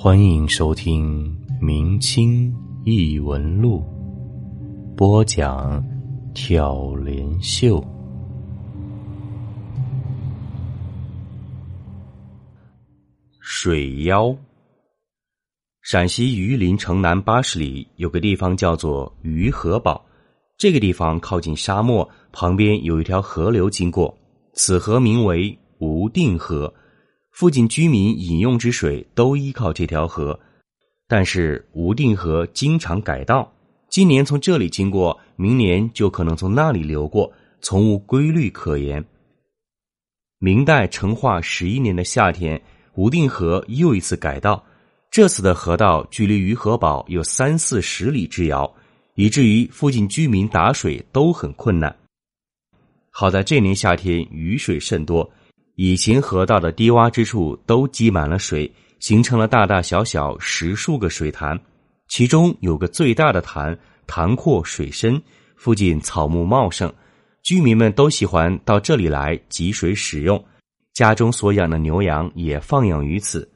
欢迎收听《明清异闻录》，播讲挑帘秀。水妖。陕西榆林城南八十里有个地方叫做榆河堡，这个地方靠近沙漠，旁边有一条河流经过，此河名为无定河。附近居民饮用之水都依靠这条河，但是无定河经常改道，今年从这里经过，明年就可能从那里流过，从无规律可言。明代成化十一年的夏天，无定河又一次改道，这次的河道距离于河堡有三四十里之遥，以至于附近居民打水都很困难。好在这年夏天雨水甚多。以前河道的低洼之处都积满了水，形成了大大小小十数个水潭，其中有个最大的潭，潭阔水深，附近草木茂盛，居民们都喜欢到这里来汲水使用，家中所养的牛羊也放养于此。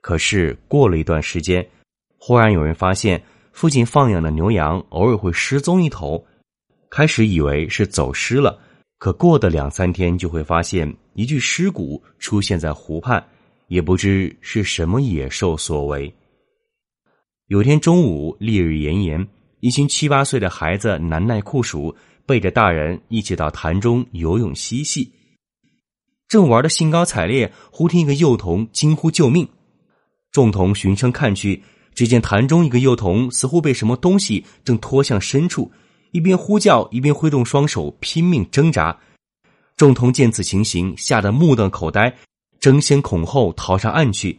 可是过了一段时间，忽然有人发现附近放养的牛羊偶尔会失踪一头，开始以为是走失了。可过的两三天，就会发现一具尸骨出现在湖畔，也不知是什么野兽所为。有天中午，烈日炎炎，一群七八岁的孩子难耐酷暑，背着大人一起到潭中游泳嬉戏。正玩的兴高采烈，忽听一个幼童惊呼救命。众童循声看去，只见潭中一个幼童似乎被什么东西正拖向深处。一边呼叫，一边挥动双手拼命挣扎。众童见此情形，吓得目瞪口呆，争先恐后逃上岸去。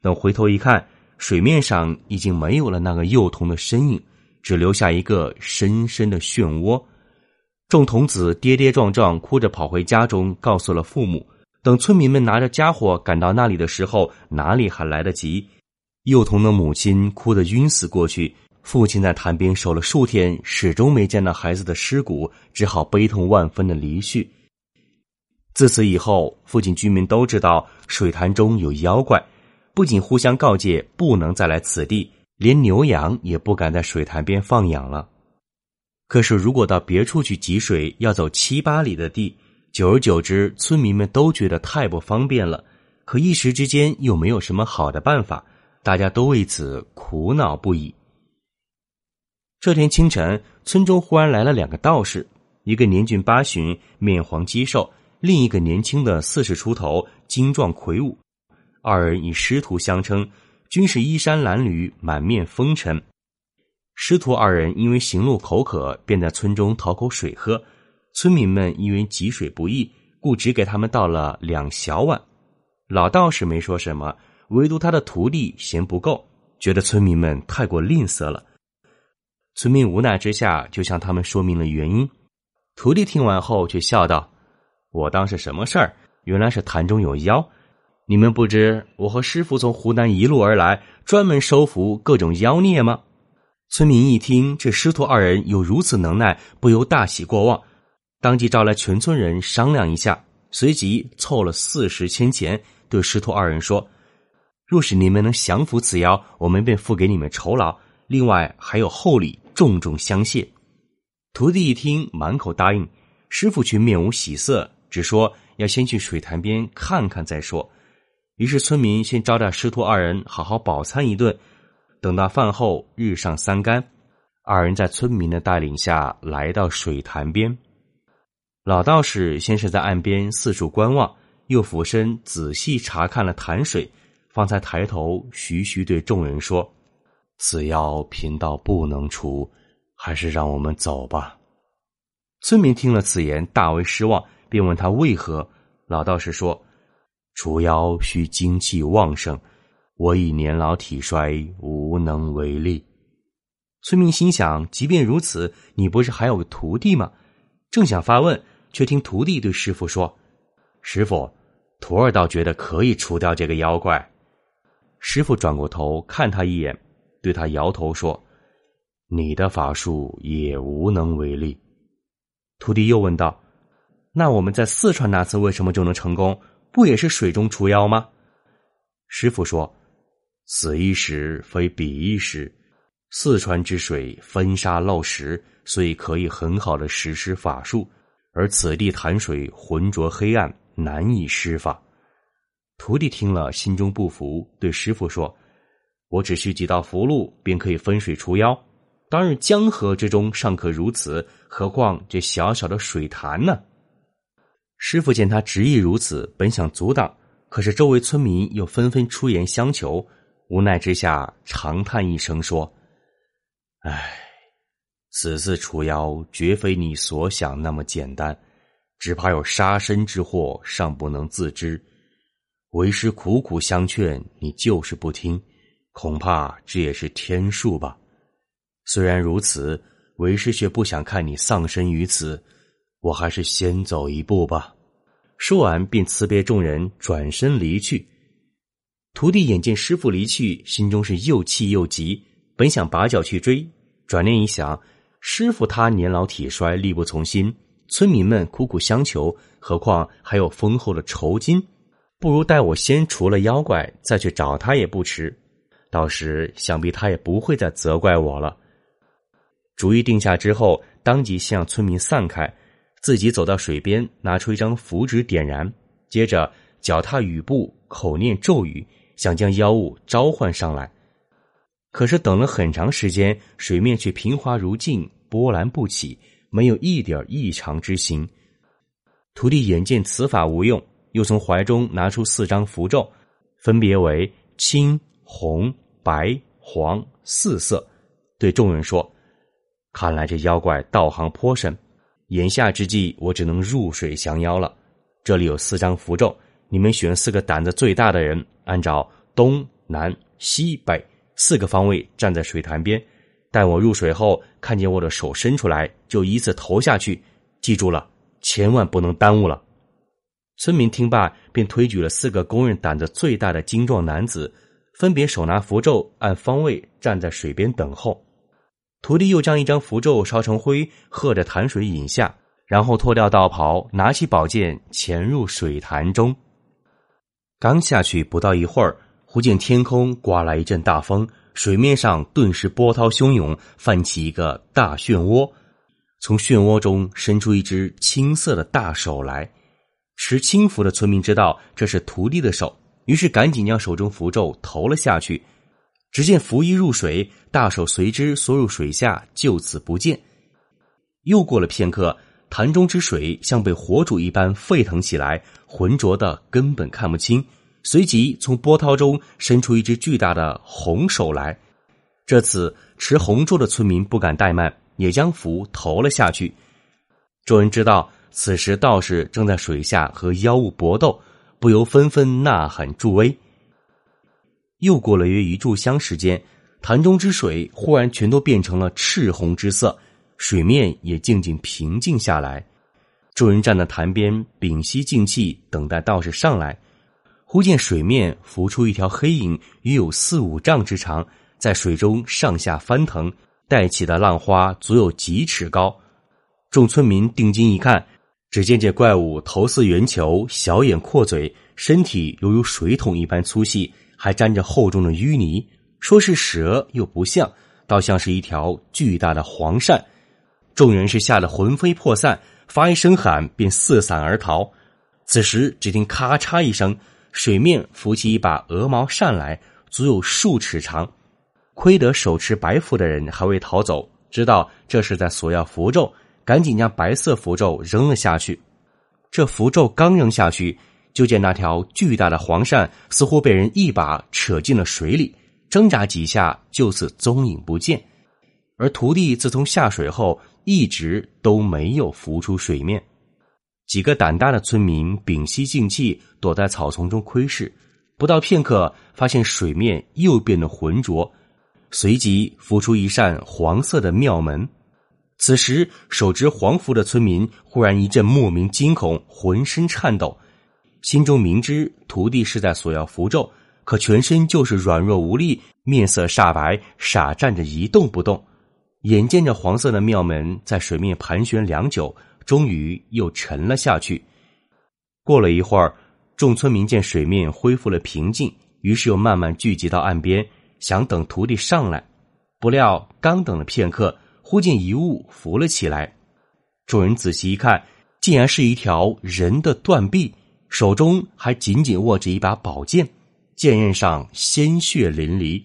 等回头一看，水面上已经没有了那个幼童的身影，只留下一个深深的漩涡。众童子跌跌撞撞，哭着跑回家中，告诉了父母。等村民们拿着家伙赶到那里的时候，哪里还来得及？幼童的母亲哭得晕死过去。父亲在潭边守了数天，始终没见到孩子的尸骨，只好悲痛万分的离去。自此以后，附近居民都知道水潭中有妖怪，不仅互相告诫不能再来此地，连牛羊也不敢在水潭边放养了。可是，如果到别处去汲水，要走七八里的地，久而久之，村民们都觉得太不方便了。可一时之间又没有什么好的办法，大家都为此苦恼不已。这天清晨，村中忽然来了两个道士，一个年近八旬，面黄肌瘦；另一个年轻的四十出头，精壮魁梧。二人以师徒相称，均是衣衫褴褛，满面风尘。师徒二人因为行路口渴，便在村中讨口水喝。村民们因为汲水不易，故只给他们倒了两小碗。老道士没说什么，唯独他的徒弟嫌不够，觉得村民们太过吝啬了。村民无奈之下，就向他们说明了原因。徒弟听完后，却笑道：“我当是什么事儿？原来是潭中有妖。你们不知我和师傅从湖南一路而来，专门收服各种妖孽吗？”村民一听这师徒二人有如此能耐，不由大喜过望，当即召来全村人商量一下，随即凑了四十千钱，对师徒二人说：“若是你们能降服此妖，我们便付给你们酬劳，另外还有厚礼。”重重相谢，徒弟一听，满口答应。师傅却面无喜色，只说要先去水潭边看看再说。于是村民先招待师徒二人好好饱餐一顿。等到饭后，日上三竿，二人在村民的带领下来到水潭边。老道士先是在岸边四处观望，又俯身仔细查看了潭水，方才抬头徐徐对众人说。此妖贫道不能除，还是让我们走吧。村民听了此言，大为失望，便问他为何。老道士说：“除妖需精气旺盛，我已年老体衰，无能为力。”村民心想：即便如此，你不是还有个徒弟吗？正想发问，却听徒弟对师傅说：“师傅，徒儿倒觉得可以除掉这个妖怪。”师傅转过头看他一眼。对他摇头说：“你的法术也无能为力。”徒弟又问道：“那我们在四川那次为什么就能成功？不也是水中除妖吗？”师傅说：“此一时非彼一时。四川之水分沙漏石，所以可以很好的实施法术；而此地潭水浑浊黑暗，难以施法。徒弟听了，心中不服，对师傅说：“我只需几道符箓，便可以分水除妖。当日江河之中尚可如此，何况这小小的水潭呢？”师傅见他执意如此，本想阻挡，可是周围村民又纷纷出言相求，无奈之下长叹一声说。唉，此次除妖绝非你所想那么简单，只怕有杀身之祸，尚不能自知。为师苦苦相劝，你就是不听，恐怕这也是天数吧。虽然如此，为师却不想看你丧生于此，我还是先走一步吧。说完，便辞别众人，转身离去。徒弟眼见师傅离去，心中是又气又急。本想拔脚去追，转念一想，师傅他年老体衰，力不从心，村民们苦苦相求，何况还有丰厚的酬金，不如待我先除了妖怪，再去找他也不迟。到时想必他也不会再责怪我了。主意定下之后，当即向村民散开，自己走到水边，拿出一张符纸点燃，接着脚踏雨布，口念咒语，想将妖物召唤上来。可是等了很长时间，水面却平滑如镜，波澜不起，没有一点异常之形。徒弟眼见此法无用，又从怀中拿出四张符咒，分别为青、红、白、黄四色，对众人说：“看来这妖怪道行颇深，眼下之际，我只能入水降妖了。这里有四张符咒，你们选四个胆子最大的人，按照东南西北。”四个方位站在水潭边，待我入水后，看见我的手伸出来，就依次投下去。记住了，千万不能耽误了。村民听罢，便推举了四个公认胆子最大的精壮男子，分别手拿符咒，按方位站在水边等候。徒弟又将一张符咒烧成灰，喝着潭水饮下，然后脱掉道袍，拿起宝剑，潜入水潭中。刚下去不到一会儿。忽见天空刮来一阵大风，水面上顿时波涛汹涌，泛起一个大漩涡。从漩涡中伸出一只青色的大手来。持青符的村民知道这是徒弟的手，于是赶紧将手中符咒投了下去。只见符一入水，大手随之缩入水下，就此不见。又过了片刻，潭中之水像被火煮一般沸腾起来，浑浊的根本看不清。随即从波涛中伸出一只巨大的红手来，这次持红咒的村民不敢怠慢，也将符投了下去。众人知道此时道士正在水下和妖物搏斗，不由纷纷呐喊助威。又过了约一炷香时间，潭中之水忽然全都变成了赤红之色，水面也静静平静下来。众人站在潭边屏息静气，等待道士上来。忽见水面浮出一条黑影，约有四五丈之长，在水中上下翻腾，带起的浪花足有几尺高。众村民定睛一看，只见这怪物头似圆球，小眼阔嘴，身体犹如水桶一般粗细，还沾着厚重的淤泥。说是蛇又不像，倒像是一条巨大的黄鳝。众人是吓得魂飞魄散，发一声喊便四散而逃。此时只听咔嚓一声。水面浮起一把鹅毛扇来，足有数尺长。亏得手持白符的人还未逃走，知道这是在索要符咒，赶紧将白色符咒扔了下去。这符咒刚扔下去，就见那条巨大的黄鳝似乎被人一把扯进了水里，挣扎几下，就此踪影不见。而徒弟自从下水后，一直都没有浮出水面。几个胆大的村民屏息静气，躲在草丛中窥视。不到片刻，发现水面又变得浑浊，随即浮出一扇黄色的庙门。此时，手执黄符的村民忽然一阵莫名惊恐，浑身颤抖，心中明知徒弟是在索要符咒，可全身就是软弱无力，面色煞白，傻站着一动不动。眼见着黄色的庙门在水面盘旋良久。终于又沉了下去。过了一会儿，众村民见水面恢复了平静，于是又慢慢聚集到岸边，想等徒弟上来。不料刚等了片刻，忽见一物浮了起来。众人仔细一看，竟然是一条人的断臂，手中还紧紧握着一把宝剑，剑刃上鲜血淋漓。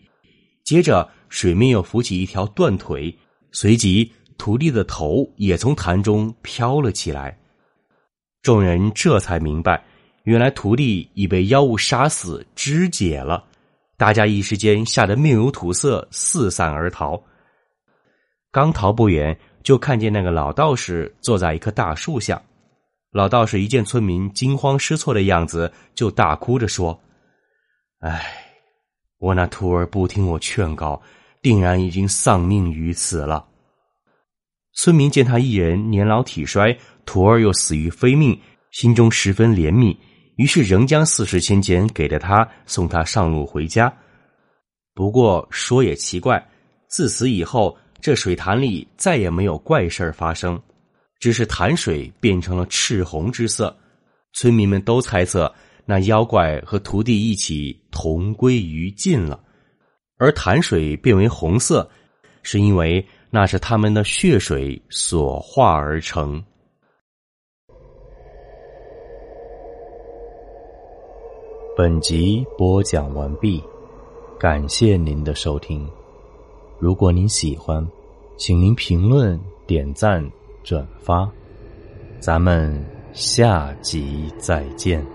接着，水面又浮起一条断腿，随即徒弟的头也从潭中飘了起来。众人这才明白，原来徒弟已被妖物杀死肢解了。大家一时间吓得面如土色，四散而逃。刚逃不远，就看见那个老道士坐在一棵大树下。老道士一见村民惊慌失措的样子，就大哭着说：“唉，我那徒儿不听我劝告，定然已经丧命于此了。”村民见他一人年老体衰。徒儿又死于非命，心中十分怜悯，于是仍将四十千钱给了他，送他上路回家。不过说也奇怪，自此以后，这水潭里再也没有怪事发生，只是潭水变成了赤红之色。村民们都猜测，那妖怪和徒弟一起同归于尽了。而潭水变为红色，是因为那是他们的血水所化而成。本集播讲完毕，感谢您的收听。如果您喜欢，请您评论、点赞、转发。咱们下集再见。